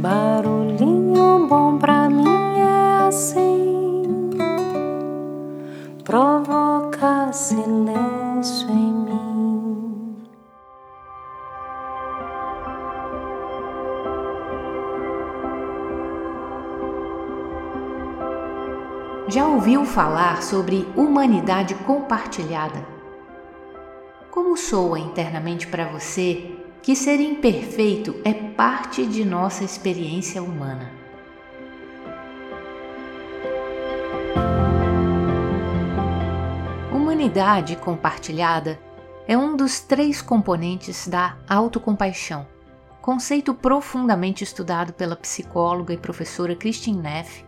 Barulhinho bom pra mim é assim, provoca silêncio em mim. Já ouviu falar sobre humanidade compartilhada? Como soa internamente para você que ser imperfeito é parte de nossa experiência humana. Humanidade compartilhada é um dos três componentes da autocompaixão, conceito profundamente estudado pela psicóloga e professora Christine Neff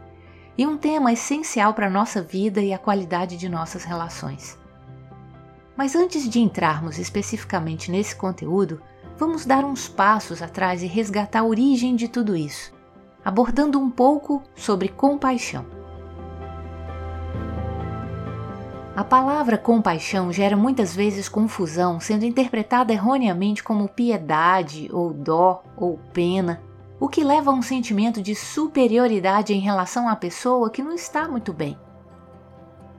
e um tema essencial para a nossa vida e a qualidade de nossas relações. Mas antes de entrarmos especificamente nesse conteúdo, vamos dar uns passos atrás e resgatar a origem de tudo isso, abordando um pouco sobre compaixão. A palavra compaixão gera muitas vezes confusão, sendo interpretada erroneamente como piedade, ou dó, ou pena, o que leva a um sentimento de superioridade em relação à pessoa que não está muito bem.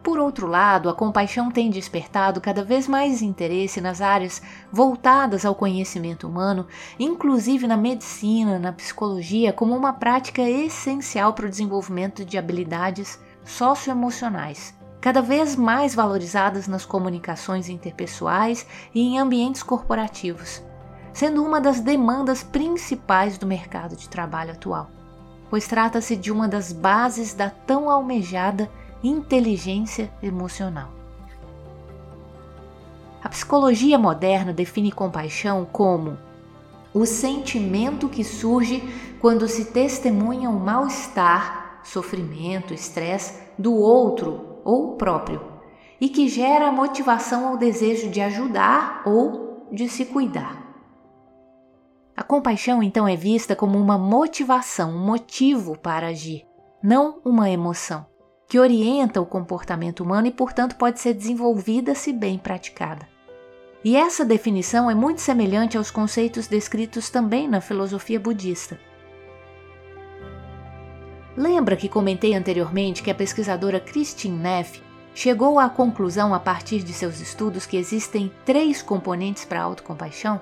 Por outro lado, a compaixão tem despertado cada vez mais interesse nas áreas voltadas ao conhecimento humano, inclusive na medicina, na psicologia, como uma prática essencial para o desenvolvimento de habilidades socioemocionais, cada vez mais valorizadas nas comunicações interpessoais e em ambientes corporativos, sendo uma das demandas principais do mercado de trabalho atual, pois trata-se de uma das bases da tão almejada inteligência emocional. A psicologia moderna define compaixão como o sentimento que surge quando se testemunha o mal-estar, sofrimento, estresse do outro ou próprio e que gera a motivação ao desejo de ajudar ou de se cuidar. A compaixão então é vista como uma motivação, um motivo para agir, não uma emoção que orienta o comportamento humano e, portanto, pode ser desenvolvida se bem praticada. E essa definição é muito semelhante aos conceitos descritos também na filosofia budista. Lembra que comentei anteriormente que a pesquisadora Christine Neff chegou à conclusão a partir de seus estudos que existem três componentes para a autocompaixão?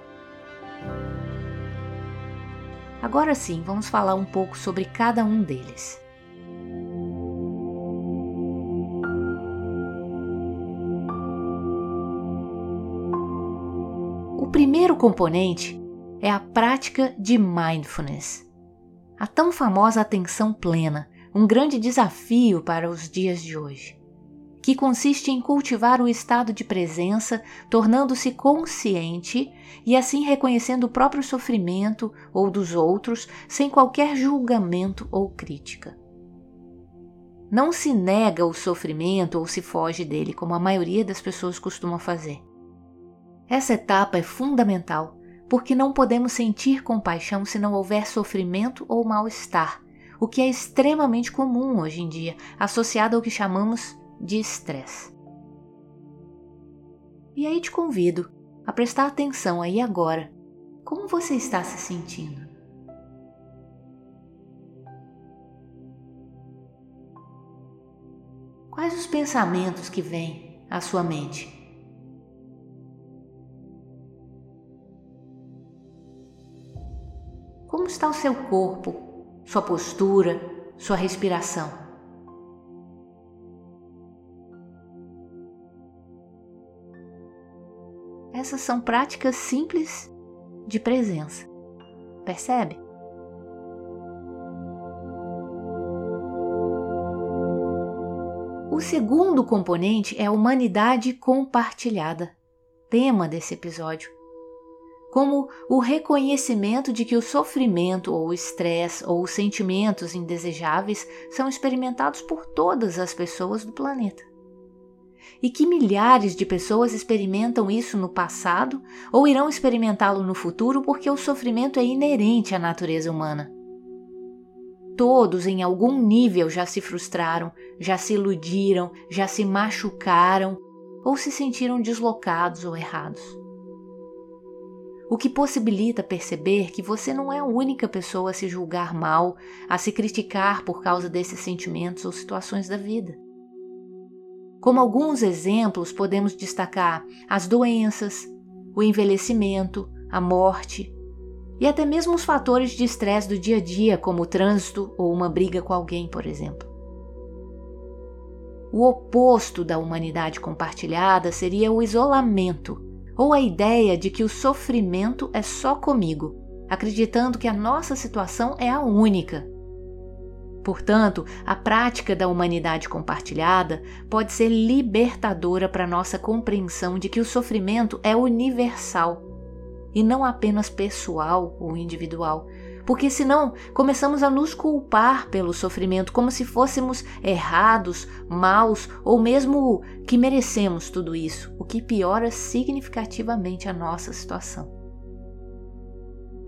Agora sim, vamos falar um pouco sobre cada um deles. Primeiro componente é a prática de mindfulness. A tão famosa atenção plena, um grande desafio para os dias de hoje, que consiste em cultivar o estado de presença, tornando-se consciente e assim reconhecendo o próprio sofrimento ou dos outros sem qualquer julgamento ou crítica. Não se nega o sofrimento ou se foge dele, como a maioria das pessoas costuma fazer. Essa etapa é fundamental, porque não podemos sentir compaixão se não houver sofrimento ou mal-estar, o que é extremamente comum hoje em dia, associado ao que chamamos de estresse. E aí te convido a prestar atenção aí agora. Como você está se sentindo? Quais os pensamentos que vêm à sua mente? Está o seu corpo, sua postura, sua respiração? Essas são práticas simples de presença. Percebe? O segundo componente é a humanidade compartilhada, tema desse episódio como o reconhecimento de que o sofrimento ou o estresse ou os sentimentos indesejáveis são experimentados por todas as pessoas do planeta. E que milhares de pessoas experimentam isso no passado ou irão experimentá-lo no futuro porque o sofrimento é inerente à natureza humana. Todos, em algum nível, já se frustraram, já se iludiram, já se machucaram ou se sentiram deslocados ou errados. O que possibilita perceber que você não é a única pessoa a se julgar mal, a se criticar por causa desses sentimentos ou situações da vida. Como alguns exemplos, podemos destacar as doenças, o envelhecimento, a morte e até mesmo os fatores de estresse do dia a dia, como o trânsito ou uma briga com alguém, por exemplo. O oposto da humanidade compartilhada seria o isolamento, ou a ideia de que o sofrimento é só comigo, acreditando que a nossa situação é a única. Portanto, a prática da humanidade compartilhada pode ser libertadora para nossa compreensão de que o sofrimento é universal e não apenas pessoal ou individual, porque senão começamos a nos culpar pelo sofrimento como se fôssemos errados, maus ou mesmo que merecemos tudo isso, o que piora significativamente a nossa situação.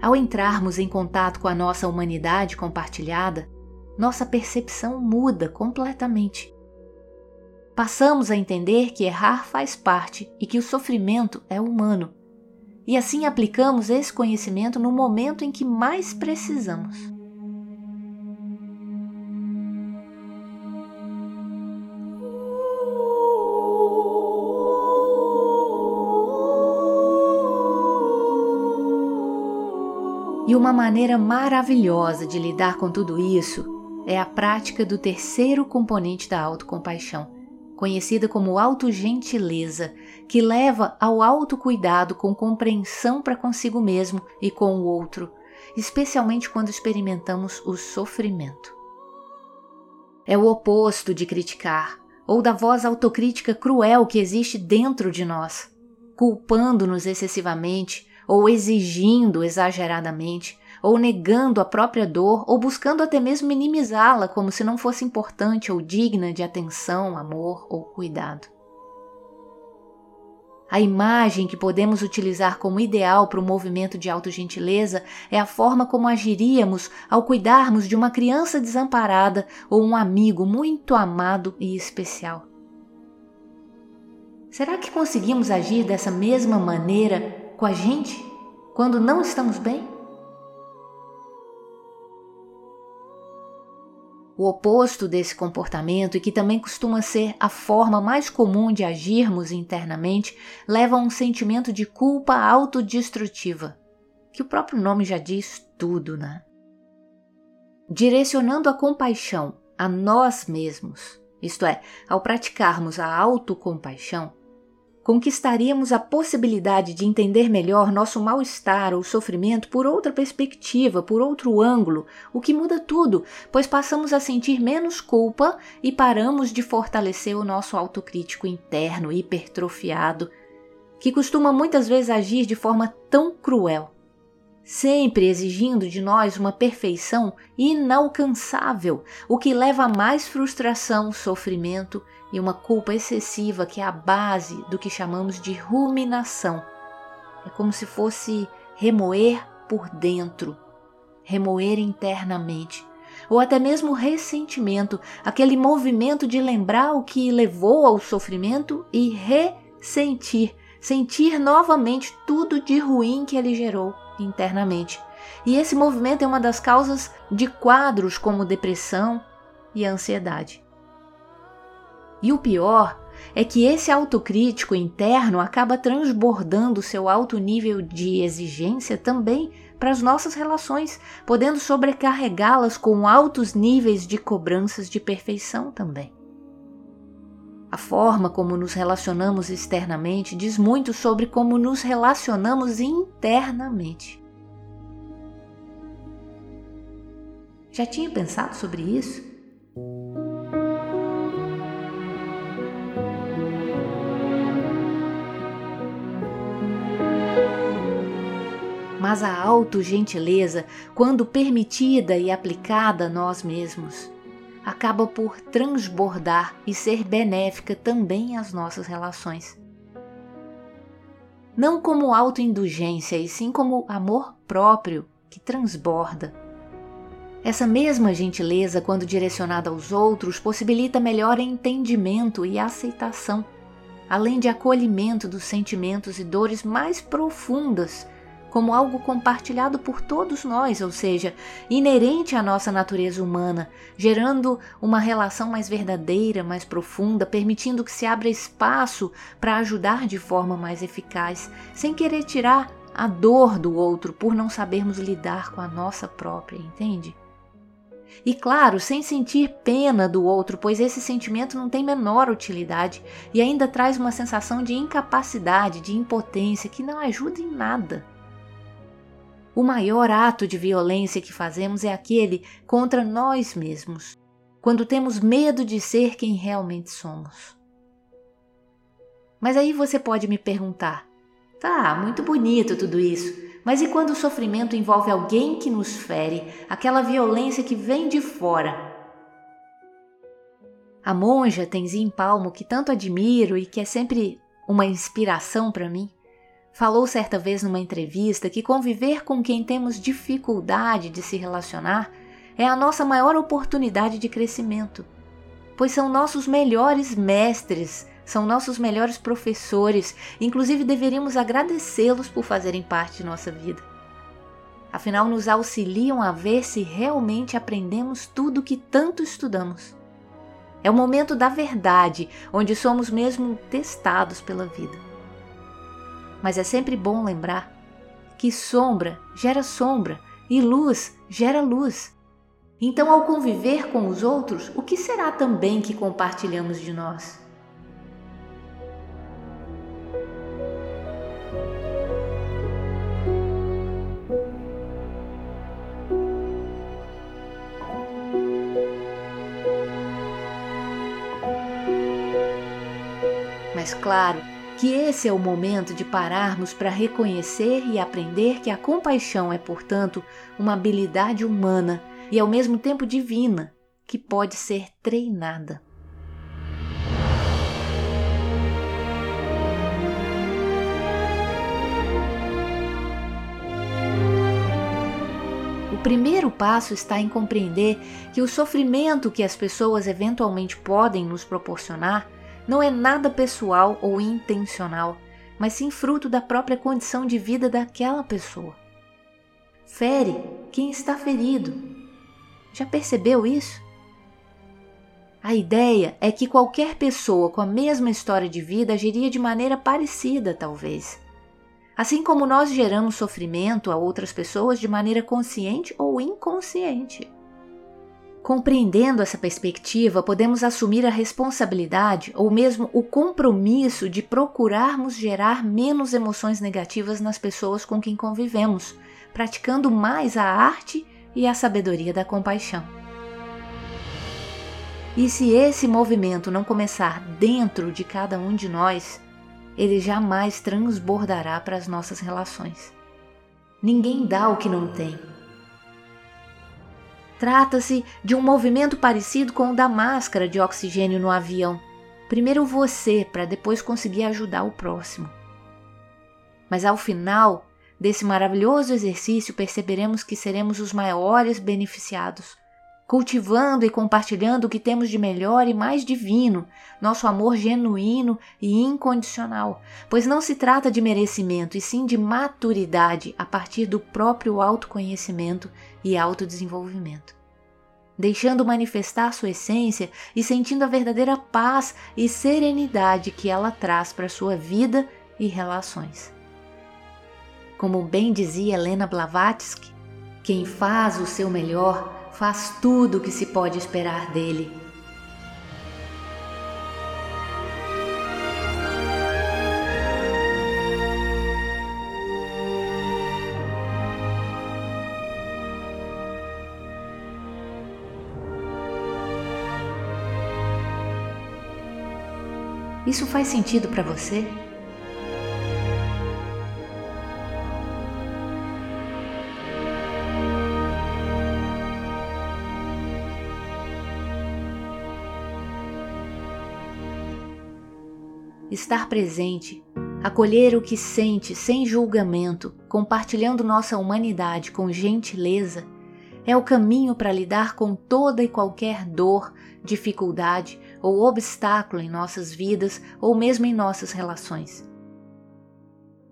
Ao entrarmos em contato com a nossa humanidade compartilhada, nossa percepção muda completamente. Passamos a entender que errar faz parte e que o sofrimento é humano e assim aplicamos esse conhecimento no momento em que mais precisamos. E uma maneira maravilhosa de lidar com tudo isso é a prática do terceiro componente da autocompaixão, conhecida como autogentileza, que leva ao autocuidado com compreensão para consigo mesmo e com o outro, especialmente quando experimentamos o sofrimento. É o oposto de criticar ou da voz autocrítica cruel que existe dentro de nós, culpando-nos excessivamente ou exigindo exageradamente, ou negando a própria dor, ou buscando até mesmo minimizá-la como se não fosse importante ou digna de atenção, amor ou cuidado. A imagem que podemos utilizar como ideal para o movimento de autogentileza é a forma como agiríamos ao cuidarmos de uma criança desamparada ou um amigo muito amado e especial. Será que conseguimos agir dessa mesma maneira com a gente quando não estamos bem? O oposto desse comportamento, e que também costuma ser a forma mais comum de agirmos internamente, leva a um sentimento de culpa autodestrutiva, que o próprio nome já diz tudo, né? Direcionando a compaixão a nós mesmos, isto é, ao praticarmos a autocompaixão, conquistaríamos a possibilidade de entender melhor nosso mal-estar ou sofrimento por outra perspectiva, por outro ângulo, o que muda tudo, pois passamos a sentir menos culpa e paramos de fortalecer o nosso autocrítico interno hipertrofiado, que costuma muitas vezes agir de forma tão cruel sempre exigindo de nós uma perfeição inalcançável, o que leva a mais frustração, sofrimento e uma culpa excessiva que é a base do que chamamos de ruminação. É como se fosse remoer por dentro, remoer internamente, ou até mesmo ressentimento, aquele movimento de lembrar o que levou ao sofrimento e ressentir, sentir novamente tudo de ruim que ele gerou internamente. E esse movimento é uma das causas de quadros como depressão e ansiedade. E o pior é que esse autocrítico interno acaba transbordando seu alto nível de exigência também para as nossas relações, podendo sobrecarregá-las com altos níveis de cobranças de perfeição também. A forma como nos relacionamos externamente diz muito sobre como nos relacionamos internamente. Já tinha pensado sobre isso? Mas a autogentileza, quando permitida e aplicada a nós mesmos, acaba por transbordar e ser benéfica também às nossas relações. Não como autoindulgência, e sim como amor próprio que transborda. Essa mesma gentileza, quando direcionada aos outros, possibilita melhor entendimento e aceitação, além de acolhimento dos sentimentos e dores mais profundas, como algo compartilhado por todos nós, ou seja, inerente à nossa natureza humana, gerando uma relação mais verdadeira, mais profunda, permitindo que se abra espaço para ajudar de forma mais eficaz, sem querer tirar a dor do outro por não sabermos lidar com a nossa própria, entende? E claro, sem sentir pena do outro, pois esse sentimento não tem menor utilidade e ainda traz uma sensação de incapacidade, de impotência que não ajuda em nada. O maior ato de violência que fazemos é aquele contra nós mesmos, quando temos medo de ser quem realmente somos. Mas aí você pode me perguntar: tá, muito bonito tudo isso, mas e quando o sofrimento envolve alguém que nos fere, aquela violência que vem de fora? A monja Tenzin Palmo, que tanto admiro e que é sempre uma inspiração para mim, falou certa vez numa entrevista que conviver com quem temos dificuldade de se relacionar é a nossa maior oportunidade de crescimento, pois são nossos melhores mestres, são nossos melhores professores, inclusive deveríamos agradecê-los por fazerem parte de nossa vida. Afinal, nos auxiliam a ver se realmente aprendemos tudo o que tanto estudamos. É o momento da verdade, onde somos mesmo testados pela vida mas é sempre bom lembrar que sombra gera sombra e luz gera luz. Então, ao conviver com os outros, o que será também que compartilhamos de nós? Mas, claro, que esse é o momento de pararmos para reconhecer e aprender que a compaixão é, portanto, uma habilidade humana e ao mesmo tempo divina que pode ser treinada. O primeiro passo está em compreender que o sofrimento que as pessoas eventualmente podem nos proporcionar não é nada pessoal ou intencional, mas sim fruto da própria condição de vida daquela pessoa. Fere quem está ferido. Já percebeu isso? A ideia é que qualquer pessoa com a mesma história de vida agiria de maneira parecida, talvez. Assim como nós geramos sofrimento a outras pessoas de maneira consciente ou inconsciente. Compreendendo essa perspectiva, podemos assumir a responsabilidade ou mesmo o compromisso de procurarmos gerar menos emoções negativas nas pessoas com quem convivemos, praticando mais a arte e a sabedoria da compaixão. E se esse movimento não começar dentro de cada um de nós, ele jamais transbordará para as nossas relações. Ninguém dá o que não tem Trata-se de um movimento parecido com o da máscara de oxigênio no avião. Primeiro você, para depois conseguir ajudar o próximo. Mas ao final desse maravilhoso exercício, perceberemos que seremos os maiores beneficiados, cultivando e compartilhando o que temos de melhor e mais divino, nosso amor genuíno e incondicional, pois não se trata de merecimento, e sim de maturidade a partir do próprio autoconhecimento e autodesenvolvimento. Deixando manifestar sua essência e sentindo a verdadeira paz e serenidade que ela traz para sua vida e relações. Como bem dizia Helena Blavatsky, quem faz o seu melhor faz tudo o que se pode esperar dele. Isso faz sentido para você? Estar presente, acolher o que sente sem julgamento, compartilhando nossa humanidade com gentileza, é o caminho para lidar com toda e qualquer dor, dificuldade ou obstáculo em nossas vidas ou mesmo em nossas relações.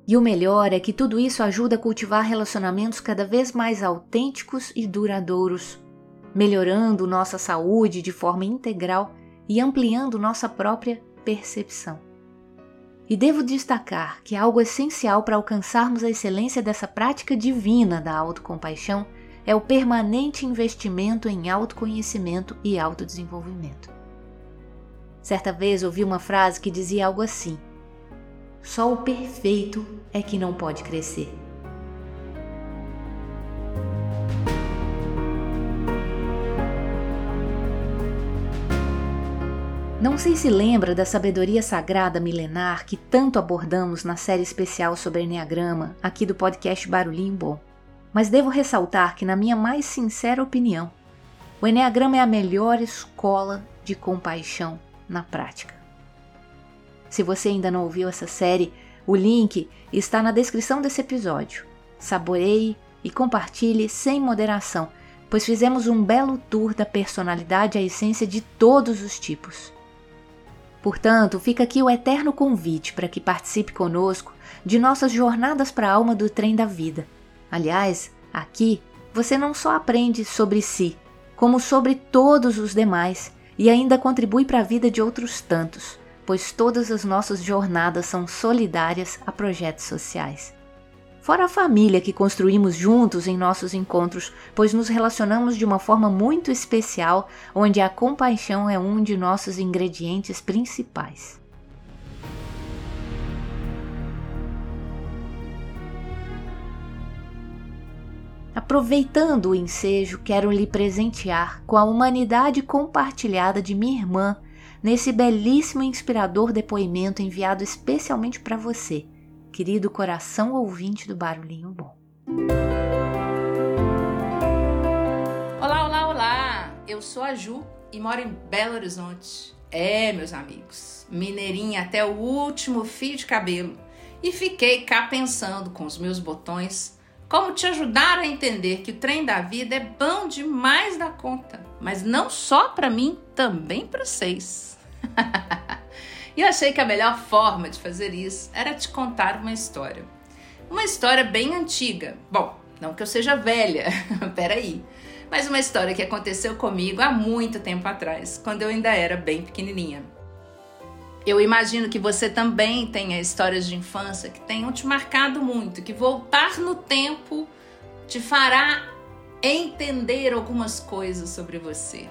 E o melhor é que tudo isso ajuda a cultivar relacionamentos cada vez mais autênticos e duradouros, melhorando nossa saúde de forma integral e ampliando nossa própria percepção. E devo destacar que algo essencial para alcançarmos a excelência dessa prática divina da autocompaixão é o permanente investimento em autoconhecimento e autodesenvolvimento. Certa vez ouvi uma frase que dizia algo assim: Só o perfeito é que não pode crescer. Não sei se lembra da sabedoria sagrada milenar que tanto abordamos na série especial sobre Enneagrama, aqui do podcast Barulhinho Bom. Mas devo ressaltar que, na minha mais sincera opinião, o Enneagrama é a melhor escola de compaixão na prática. Se você ainda não ouviu essa série, o link está na descrição desse episódio. Saboreie e compartilhe sem moderação, pois fizemos um belo tour da personalidade à essência de todos os tipos. Portanto, fica aqui o eterno convite para que participe conosco de nossas jornadas para a alma do trem da vida. Aliás, aqui você não só aprende sobre si, como sobre todos os demais e ainda contribui para a vida de outros tantos, pois todas as nossas jornadas são solidárias a projetos sociais. Fora a família que construímos juntos em nossos encontros, pois nos relacionamos de uma forma muito especial, onde a compaixão é um de nossos ingredientes principais. Aproveitando o ensejo, quero lhe presentear com a humanidade compartilhada de minha irmã nesse belíssimo e inspirador depoimento enviado especialmente para você, querido coração ouvinte do Barulhinho Bom. Olá, olá, olá! Eu sou a Ju e moro em Belo Horizonte. É, meus amigos, mineirinha até o último fio de cabelo. E fiquei cá pensando com os meus botões como te ajudar a entender que o trem da vida é bom demais da conta, mas não só para mim, também para vocês. e eu achei que a melhor forma de fazer isso era te contar uma história. Uma história bem antiga. Bom, não que eu seja velha, peraí. Mas uma história que aconteceu comigo há muito tempo atrás, quando eu ainda era bem pequenininha. Eu imagino que você também tenha histórias de infância que tenham te marcado muito, que voltar no tempo te fará entender algumas coisas sobre você.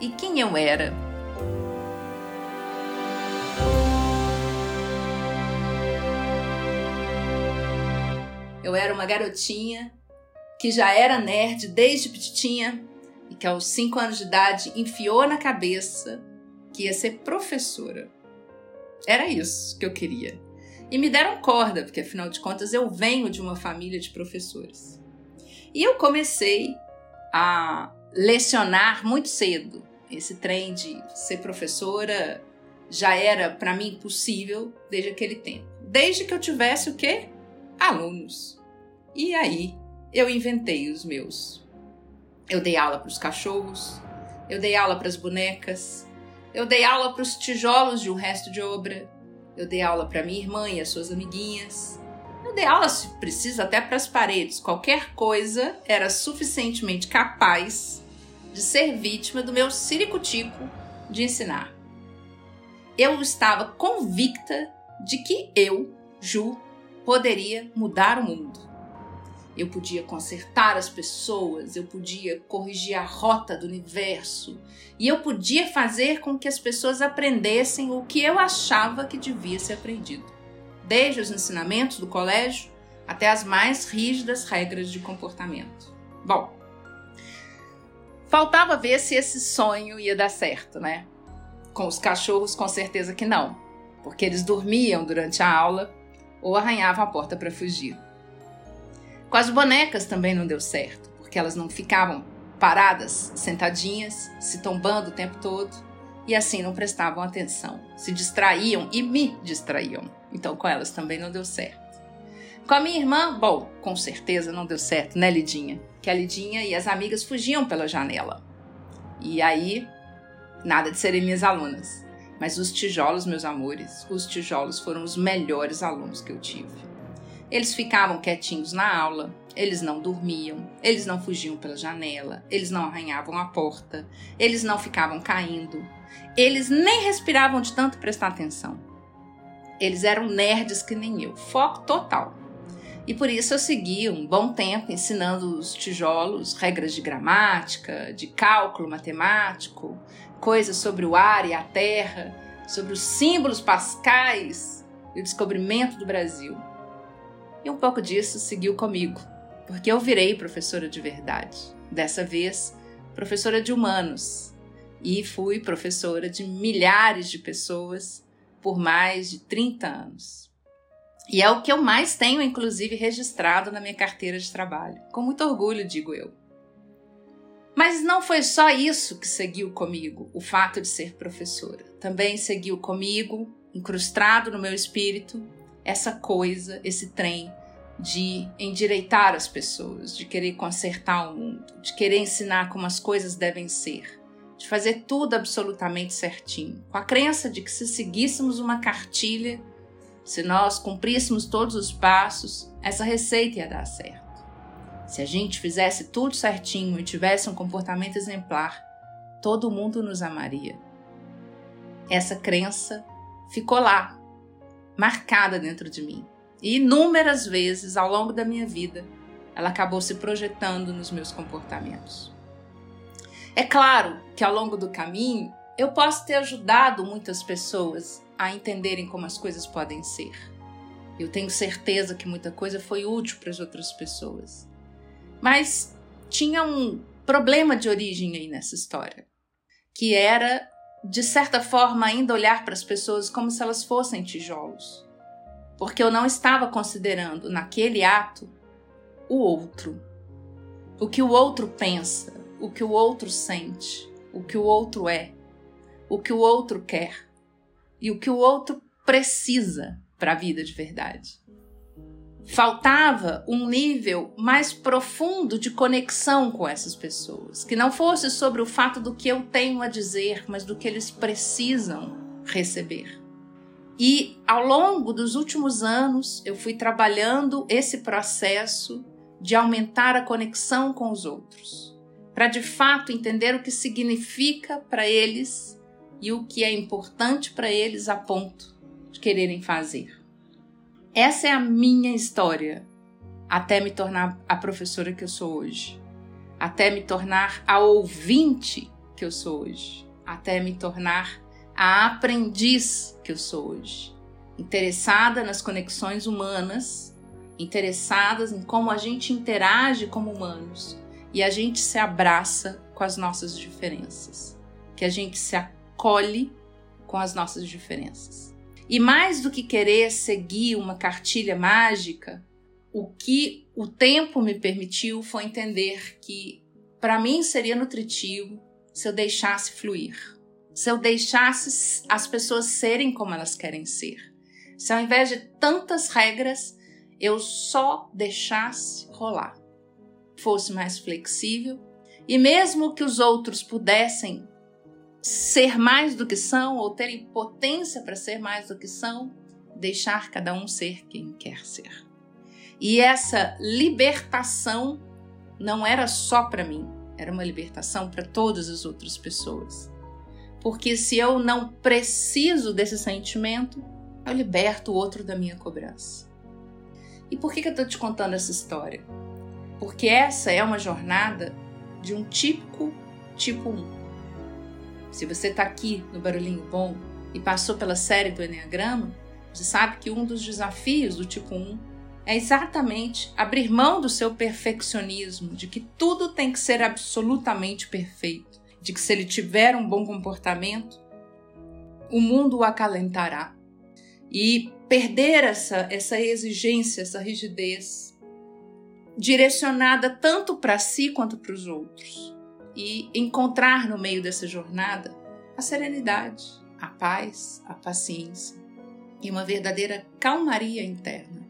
E quem eu era? Eu era uma garotinha que já era nerd desde petitinha e que aos 5 anos de idade enfiou na cabeça que ia ser professora. Era isso que eu queria. E me deram corda, porque afinal de contas eu venho de uma família de professores. E eu comecei a lecionar muito cedo. Esse trem de ser professora já era para mim possível desde aquele tempo. Desde que eu tivesse o quê? Alunos. E aí eu inventei os meus. Eu dei aula para os cachorros, eu dei aula para as bonecas, eu dei aula para os tijolos de um resto de obra. Eu dei aula para minha irmã e as suas amiguinhas. Eu dei aula, se precisa, até para as paredes. Qualquer coisa era suficientemente capaz de ser vítima do meu ciricutico de ensinar. Eu estava convicta de que eu, Ju, poderia mudar o mundo eu podia consertar as pessoas, eu podia corrigir a rota do universo e eu podia fazer com que as pessoas aprendessem o que eu achava que devia ser aprendido, desde os ensinamentos do colégio até as mais rígidas regras de comportamento. Bom, faltava ver se esse sonho ia dar certo, né? Com os cachorros, com certeza que não, porque eles dormiam durante a aula ou arranhavam a porta para fugir. Com as bonecas também não deu certo, porque elas não ficavam paradas, sentadinhas, se tombando o tempo todo e assim não prestavam atenção, se distraíam e me distraíam. Então com elas também não deu certo. Com a minha irmã, bom, com certeza não deu certo, né, Lidinha? Que a Lidinha e as amigas fugiam pela janela. E aí, nada de serem minhas alunas. Mas os tijolos, meus amores, os tijolos foram os melhores alunos que eu tive. Eles ficavam quietinhos na aula, eles não dormiam, eles não fugiam pela janela, eles não arranhavam a porta, eles não ficavam caindo, eles nem respiravam de tanto prestar atenção. Eles eram nerds que nem eu, foco total. E por isso eu segui um bom tempo ensinando os tijolos regras de gramática, de cálculo matemático, coisas sobre o ar e a terra, sobre os símbolos pascais e o descobrimento do Brasil. E um pouco disso seguiu comigo, porque eu virei professora de verdade. Dessa vez, professora de humanos. E fui professora de milhares de pessoas por mais de 30 anos. E é o que eu mais tenho, inclusive, registrado na minha carteira de trabalho. Com muito orgulho, digo eu. Mas não foi só isso que seguiu comigo, o fato de ser professora. Também seguiu comigo, incrustado no meu espírito, essa coisa, esse trem de endireitar as pessoas, de querer consertar o mundo, de querer ensinar como as coisas devem ser, de fazer tudo absolutamente certinho, com a crença de que se seguíssemos uma cartilha, se nós cumpríssemos todos os passos, essa receita ia dar certo. Se a gente fizesse tudo certinho e tivesse um comportamento exemplar, todo mundo nos amaria. Essa crença ficou lá, marcada dentro de mim. E inúmeras vezes ao longo da minha vida, ela acabou se projetando nos meus comportamentos. É claro que ao longo do caminho eu posso ter ajudado muitas pessoas a entenderem como as coisas podem ser. Eu tenho certeza que muita coisa foi útil para as outras pessoas. Mas tinha um problema de origem aí nessa história, que era, de certa forma, ainda olhar para as pessoas como se elas fossem tijolos. Porque eu não estava considerando naquele ato o outro. O que o outro pensa, o que o outro sente, o que o outro é, o que o outro quer e o que o outro precisa para a vida de verdade. Faltava um nível mais profundo de conexão com essas pessoas, que não fosse sobre o fato do que eu tenho a dizer, mas do que eles precisam receber. E ao longo dos últimos anos, eu fui trabalhando esse processo de aumentar a conexão com os outros, para de fato entender o que significa para eles e o que é importante para eles a ponto de quererem fazer. Essa é a minha história até me tornar a professora que eu sou hoje, até me tornar a ouvinte que eu sou hoje, até me tornar a aprendiz que eu sou hoje, interessada nas conexões humanas, interessadas em como a gente interage como humanos e a gente se abraça com as nossas diferenças, que a gente se acolhe com as nossas diferenças. E mais do que querer seguir uma cartilha mágica, o que o tempo me permitiu foi entender que para mim seria nutritivo se eu deixasse fluir, se eu deixasse as pessoas serem como elas querem ser. Se ao invés de tantas regras, eu só deixasse rolar, fosse mais flexível e mesmo que os outros pudessem ser mais do que são ou terem potência para ser mais do que são, deixar cada um ser quem quer ser. E essa libertação não era só para mim, era uma libertação para todas as outras pessoas. Porque se eu não preciso desse sentimento, eu liberto o outro da minha cobrança. E por que, que eu estou te contando essa história? Porque essa é uma jornada de um típico tipo 1 se você está aqui no Barulhinho Bom e passou pela série do Enneagrama, você sabe que um dos desafios do tipo 1 é exatamente abrir mão do seu perfeccionismo, de que tudo tem que ser absolutamente perfeito, de que se ele tiver um bom comportamento, o mundo o acalentará. E perder essa, essa exigência, essa rigidez, direcionada tanto para si quanto para os outros e encontrar no meio dessa jornada a serenidade, a paz, a paciência e uma verdadeira calmaria interna.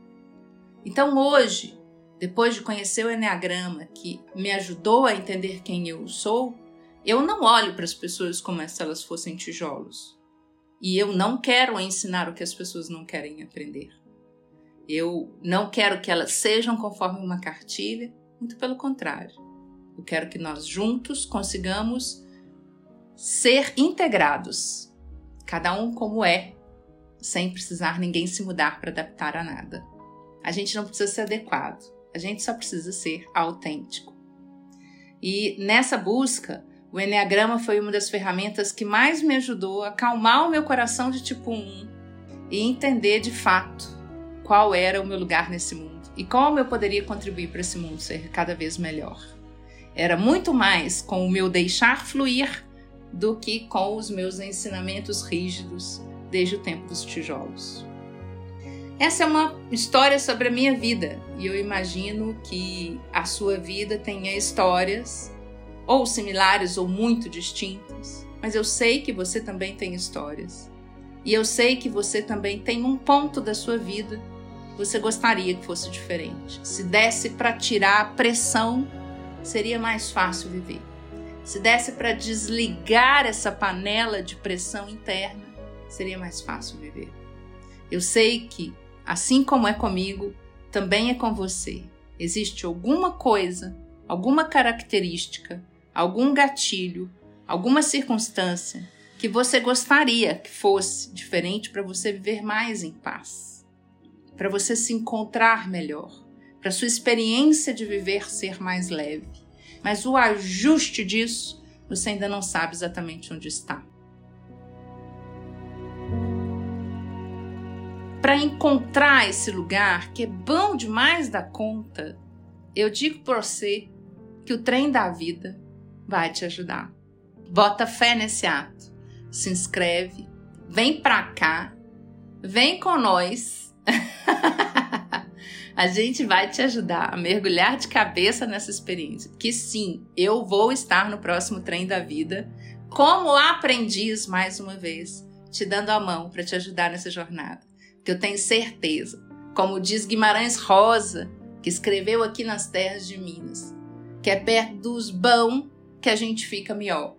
Então hoje, depois de conhecer o Enneagrama, que me ajudou a entender quem eu sou, eu não olho para as pessoas como se elas fossem tijolos. E eu não quero ensinar o que as pessoas não querem aprender. Eu não quero que elas sejam conforme uma cartilha, muito pelo contrário. Eu quero que nós juntos consigamos ser integrados, cada um como é, sem precisar ninguém se mudar para adaptar a nada. A gente não precisa ser adequado, a gente só precisa ser autêntico. E nessa busca, o Enneagrama foi uma das ferramentas que mais me ajudou a acalmar o meu coração de tipo 1 e entender de fato qual era o meu lugar nesse mundo e como eu poderia contribuir para esse mundo ser cada vez melhor. Era muito mais com o meu deixar fluir do que com os meus ensinamentos rígidos desde o tempo dos tijolos. Essa é uma história sobre a minha vida e eu imagino que a sua vida tenha histórias, ou similares ou muito distintas, mas eu sei que você também tem histórias. E eu sei que você também tem um ponto da sua vida que você gostaria que fosse diferente. Se desse para tirar a pressão, seria mais fácil viver se desse para desligar essa panela de pressão interna, seria mais fácil viver. Eu sei que, assim como é comigo, também é com você. Existe alguma coisa, alguma característica, algum gatilho, alguma circunstância que você gostaria que fosse diferente para você viver mais em paz, para você se encontrar melhor, para sua experiência de viver ser mais leve mas o ajuste disso você ainda não sabe exatamente onde está. Para encontrar esse lugar que é bom demais da conta, eu digo para você que o trem da vida vai te ajudar. Bota fé nesse ato, se inscreve, vem para cá, vem com nós. a gente vai te ajudar a mergulhar de cabeça nessa experiência. Que sim, eu vou estar no próximo trem da vida como aprendiz mais uma vez, te dando a mão para te ajudar nessa jornada. Que eu tenho certeza, como diz Guimarães Rosa, que escreveu aqui nas terras de Minas, que é perto dos bão que a gente fica melhor.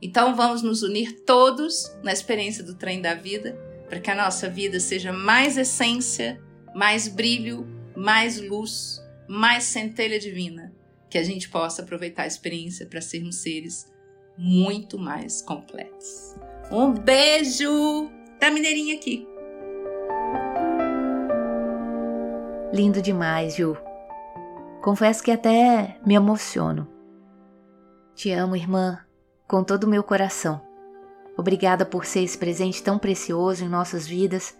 Então vamos nos unir todos na experiência do trem da vida, para que a nossa vida seja mais essência, mais brilho, mais luz, mais centelha divina, que a gente possa aproveitar a experiência para sermos seres muito mais completos. Um beijo da Mineirinha aqui. Lindo demais, Ju. Confesso que até me emociono. Te amo, irmã, com todo o meu coração. Obrigada por ser esse presente tão precioso em nossas vidas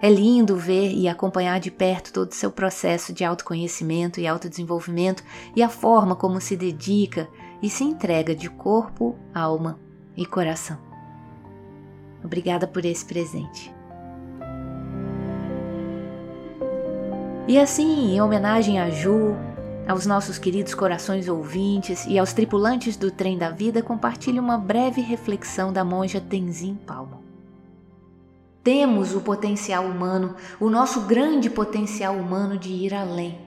é lindo ver e acompanhar de perto todo o seu processo de autoconhecimento e autodesenvolvimento e a forma como se dedica e se entrega de corpo, alma e coração. Obrigada por esse presente. E assim, em homenagem a Ju, aos nossos queridos corações ouvintes e aos tripulantes do trem da vida, compartilho uma breve reflexão da monja Tenzin Palmo. Temos o potencial humano, o nosso grande potencial humano de ir além,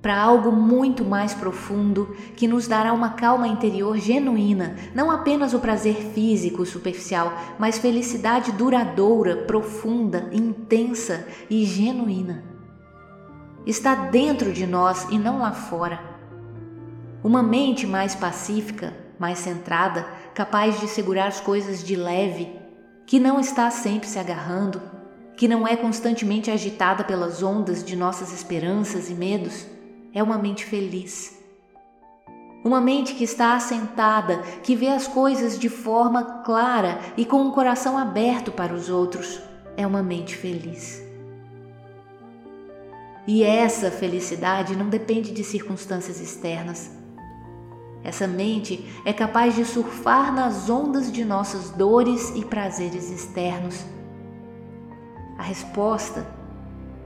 para algo muito mais profundo que nos dará uma calma interior genuína, não apenas o prazer físico superficial, mas felicidade duradoura, profunda, intensa e genuína. Está dentro de nós e não lá fora. Uma mente mais pacífica, mais centrada, capaz de segurar as coisas de leve, que não está sempre se agarrando, que não é constantemente agitada pelas ondas de nossas esperanças e medos, é uma mente feliz. Uma mente que está assentada, que vê as coisas de forma clara e com o um coração aberto para os outros, é uma mente feliz. E essa felicidade não depende de circunstâncias externas, essa mente é capaz de surfar nas ondas de nossas dores e prazeres externos. A resposta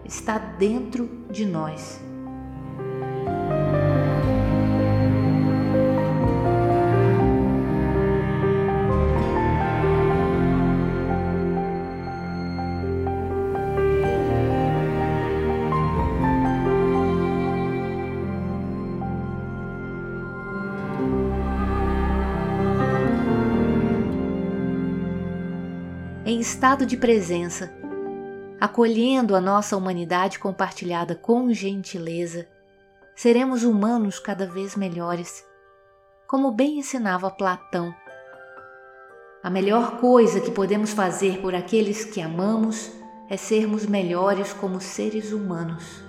está dentro de nós. Estado de presença, acolhendo a nossa humanidade compartilhada com gentileza, seremos humanos cada vez melhores, como bem ensinava Platão. A melhor coisa que podemos fazer por aqueles que amamos é sermos melhores como seres humanos.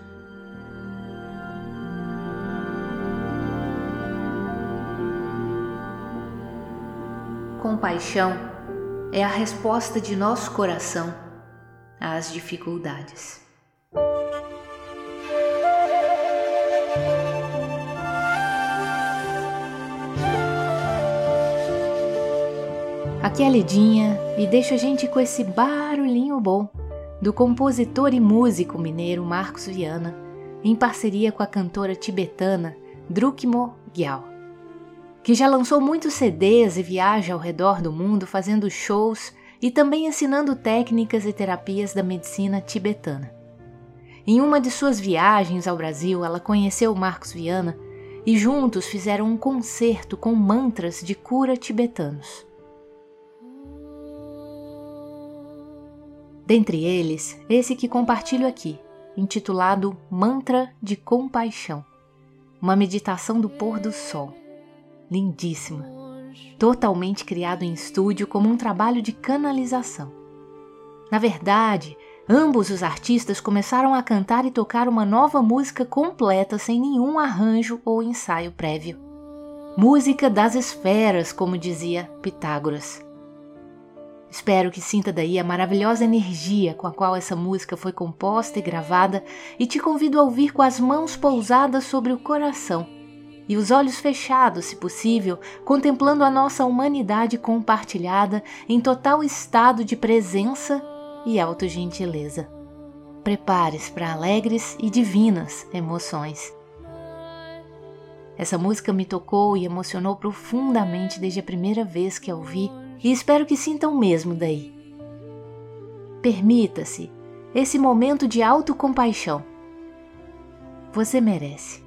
Compaixão é a resposta de nosso coração às dificuldades. Aqui é a Lidinha e deixa a gente com esse barulhinho bom do compositor e músico mineiro Marcos Viana, em parceria com a cantora tibetana Drukmo Gyal, que já lançou muitos CDs e viaja ao redor do mundo fazendo shows e também ensinando técnicas e terapias da medicina tibetana. Em uma de suas viagens ao Brasil, ela conheceu Marcos Viana e juntos fizeram um concerto com mantras de cura tibetanos. Dentre eles, esse que compartilho aqui, intitulado Mantra de Compaixão, uma meditação do pôr do sol. Lindíssima, totalmente criado em estúdio como um trabalho de canalização. Na verdade, ambos os artistas começaram a cantar e tocar uma nova música completa sem nenhum arranjo ou ensaio prévio. Música das esferas, como dizia Pitágoras. Espero que sinta daí a maravilhosa energia com a qual essa música foi composta e gravada e te convido a ouvir com as mãos pousadas sobre o coração e os olhos fechados, se possível, contemplando a nossa humanidade compartilhada em total estado de presença e autogentileza. Prepare-se para alegres e divinas emoções. Essa música me tocou e emocionou profundamente desde a primeira vez que a ouvi e espero que sintam o mesmo daí. Permita-se esse momento de autocompaixão. Você merece.